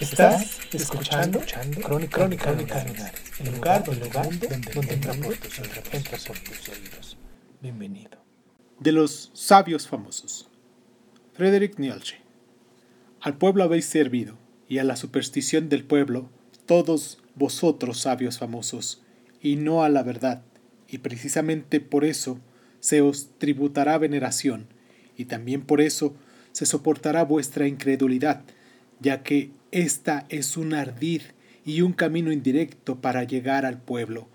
Estás escuchando, Crónica, Crónica, Lunares, el lugar, el lugar donde, donde entra por tus oídos. entra por tus oídos. Bienvenido. De los sabios famosos. Frederick Nietzsche. Al pueblo habéis servido, y a la superstición del pueblo, todos vosotros sabios famosos, y no a la verdad, y precisamente por eso se os tributará veneración, y también por eso se soportará vuestra incredulidad, ya que esta es un ardid y un camino indirecto para llegar al pueblo.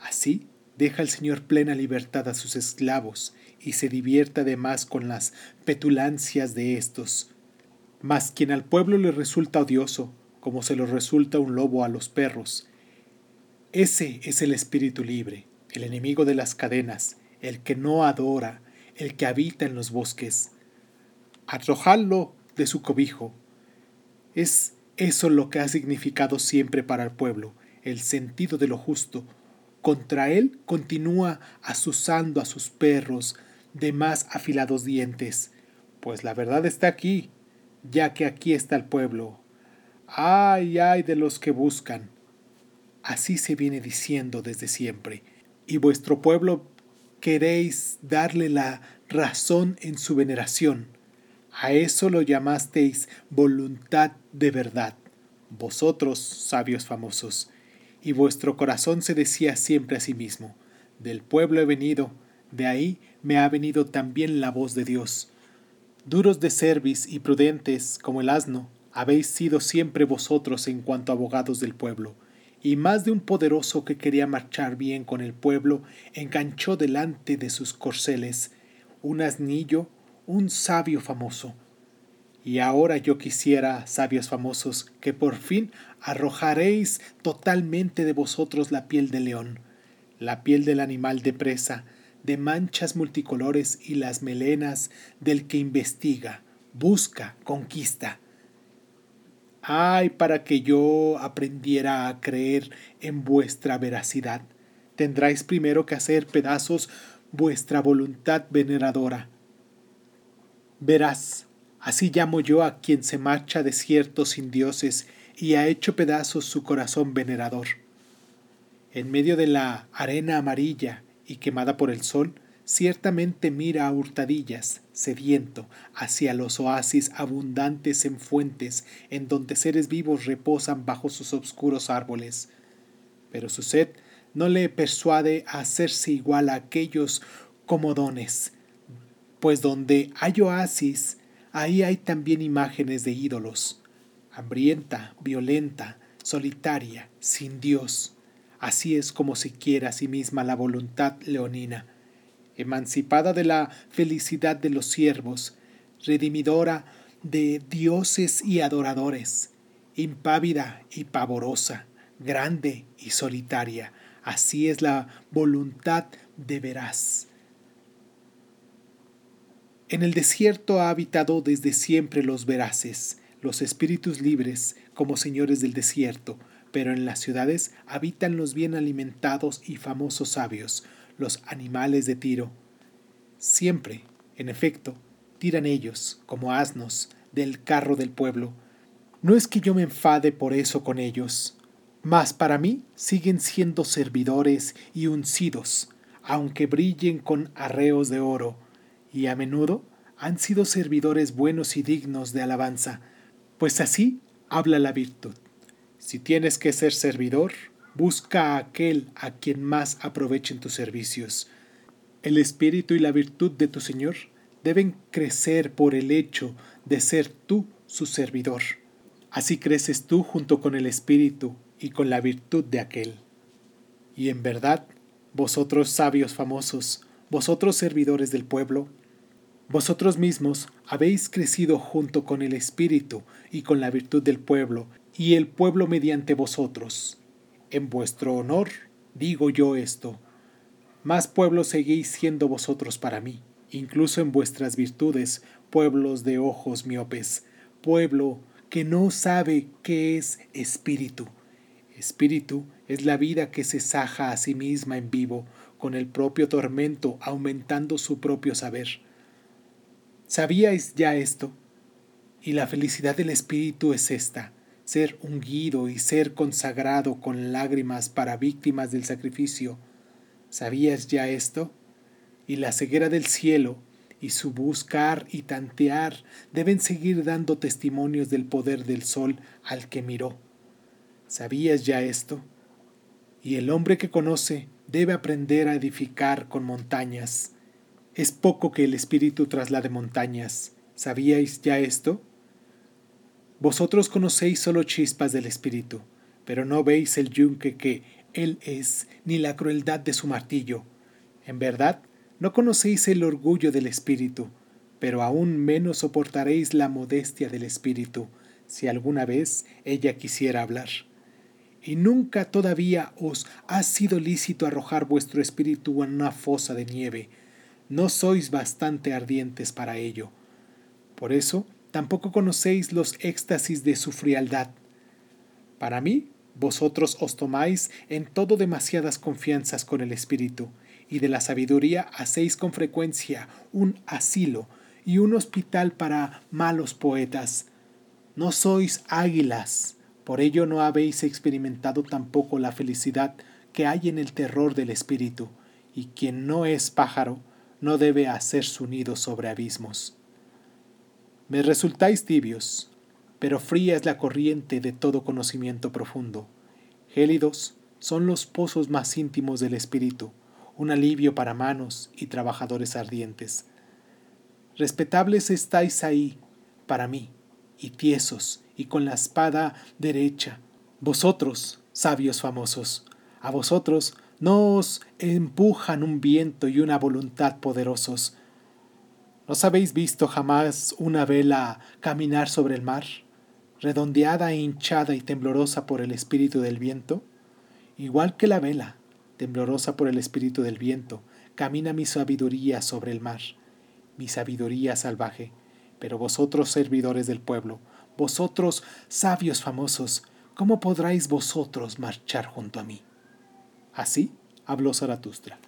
Así deja el Señor plena libertad a sus esclavos y se divierte además con las petulancias de éstos. Mas quien al pueblo le resulta odioso, como se lo resulta un lobo a los perros, ese es el espíritu libre, el enemigo de las cadenas, el que no adora, el que habita en los bosques. Arrojadlo de su cobijo, es eso lo que ha significado siempre para el pueblo, el sentido de lo justo. Contra él continúa asusando a sus perros de más afilados dientes, pues la verdad está aquí, ya que aquí está el pueblo. Ay, ay de los que buscan. Así se viene diciendo desde siempre, y vuestro pueblo queréis darle la razón en su veneración. A eso lo llamasteis voluntad de verdad, vosotros, sabios famosos, y vuestro corazón se decía siempre a sí mismo, del pueblo he venido, de ahí me ha venido también la voz de Dios. Duros de cerviz y prudentes como el asno, habéis sido siempre vosotros en cuanto abogados del pueblo, y más de un poderoso que quería marchar bien con el pueblo enganchó delante de sus corceles un asnillo un sabio famoso. Y ahora yo quisiera, sabios famosos, que por fin arrojaréis totalmente de vosotros la piel de león, la piel del animal de presa, de manchas multicolores y las melenas del que investiga, busca, conquista. Ay, para que yo aprendiera a creer en vuestra veracidad, tendráis primero que hacer pedazos vuestra voluntad veneradora, Verás, así llamo yo a quien se marcha desierto sin dioses y ha hecho pedazos su corazón venerador. En medio de la arena amarilla y quemada por el sol, ciertamente mira a hurtadillas, sediento, hacia los oasis abundantes en fuentes en donde seres vivos reposan bajo sus obscuros árboles. Pero su sed no le persuade a hacerse igual a aquellos comodones, pues donde hay oasis, ahí hay también imágenes de ídolos. Hambrienta, violenta, solitaria, sin Dios. Así es como se quiere a sí misma la voluntad leonina, emancipada de la felicidad de los siervos, redimidora de dioses y adoradores, impávida y pavorosa, grande y solitaria. Así es la voluntad de veraz. En el desierto ha habitado desde siempre los veraces, los espíritus libres como señores del desierto, pero en las ciudades habitan los bien alimentados y famosos sabios, los animales de tiro. Siempre, en efecto, tiran ellos, como asnos, del carro del pueblo. No es que yo me enfade por eso con ellos, mas para mí siguen siendo servidores y uncidos, aunque brillen con arreos de oro, y a menudo han sido servidores buenos y dignos de alabanza, pues así habla la virtud. Si tienes que ser servidor, busca a aquel a quien más aprovechen tus servicios. El espíritu y la virtud de tu Señor deben crecer por el hecho de ser tú su servidor. Así creces tú junto con el espíritu y con la virtud de aquel. Y en verdad, vosotros sabios famosos, vosotros servidores del pueblo, Vosotros mismos habéis crecido junto con el Espíritu y con la virtud del pueblo, y el pueblo mediante vosotros. En vuestro honor digo yo esto. Más pueblo seguís siendo vosotros para mí, incluso en vuestras virtudes, pueblos de ojos miopes, pueblo que no sabe qué es espíritu. Espíritu es la vida que se saja a sí misma en vivo, con el propio tormento aumentando su propio saber. ¿Sabíais ya esto? Y la felicidad del espíritu es esta, ser ungido y ser consagrado con lágrimas para víctimas del sacrificio. ¿Sabías ya esto? Y la ceguera del cielo y su buscar y tantear deben seguir dando testimonios del poder del sol al que miró. ¿Sabías ya esto? Y el hombre que conoce debe aprender a edificar con montañas. Es poco que el espíritu traslade montañas. ¿Sabíais ya esto? Vosotros conocéis solo chispas del espíritu, pero no veis el yunque que él es, ni la crueldad de su martillo. En verdad, no conocéis el orgullo del Espíritu, pero aún menos soportaréis la modestia del Espíritu, si alguna vez ella quisiera hablar. Y nunca todavía os ha sido lícito arrojar vuestro espíritu en una fosa de nieve. No sois bastante ardientes para ello. Por eso tampoco conocéis los éxtasis de su frialdad. Para mí, vosotros os tomáis en todo demasiadas confianzas con el espíritu, y de la sabiduría hacéis con frecuencia un asilo y un hospital para malos poetas. No sois águilas, por ello no habéis experimentado tampoco la felicidad que hay en el terror del espíritu, y quien no es pájaro no debe hacer su nido sobre abismos. Me resultáis tibios, pero fría es la corriente de todo conocimiento profundo. Gélidos son los pozos más íntimos del espíritu, un alivio para manos y trabajadores ardientes. Respetables estáis ahí, para mí, y tiesos, y con la espada derecha. Vosotros, sabios famosos, a vosotros no os empujan un viento y una voluntad poderosos. ¿Nos habéis visto jamás una vela caminar sobre el mar, redondeada e hinchada y temblorosa por el espíritu del viento? Igual que la vela, temblorosa por el espíritu del viento, camina mi sabiduría sobre el mar, mi sabiduría salvaje. Pero vosotros, servidores del pueblo, vosotros, sabios famosos, ¿cómo podráis vosotros marchar junto a mí? Así habló Zaratustra.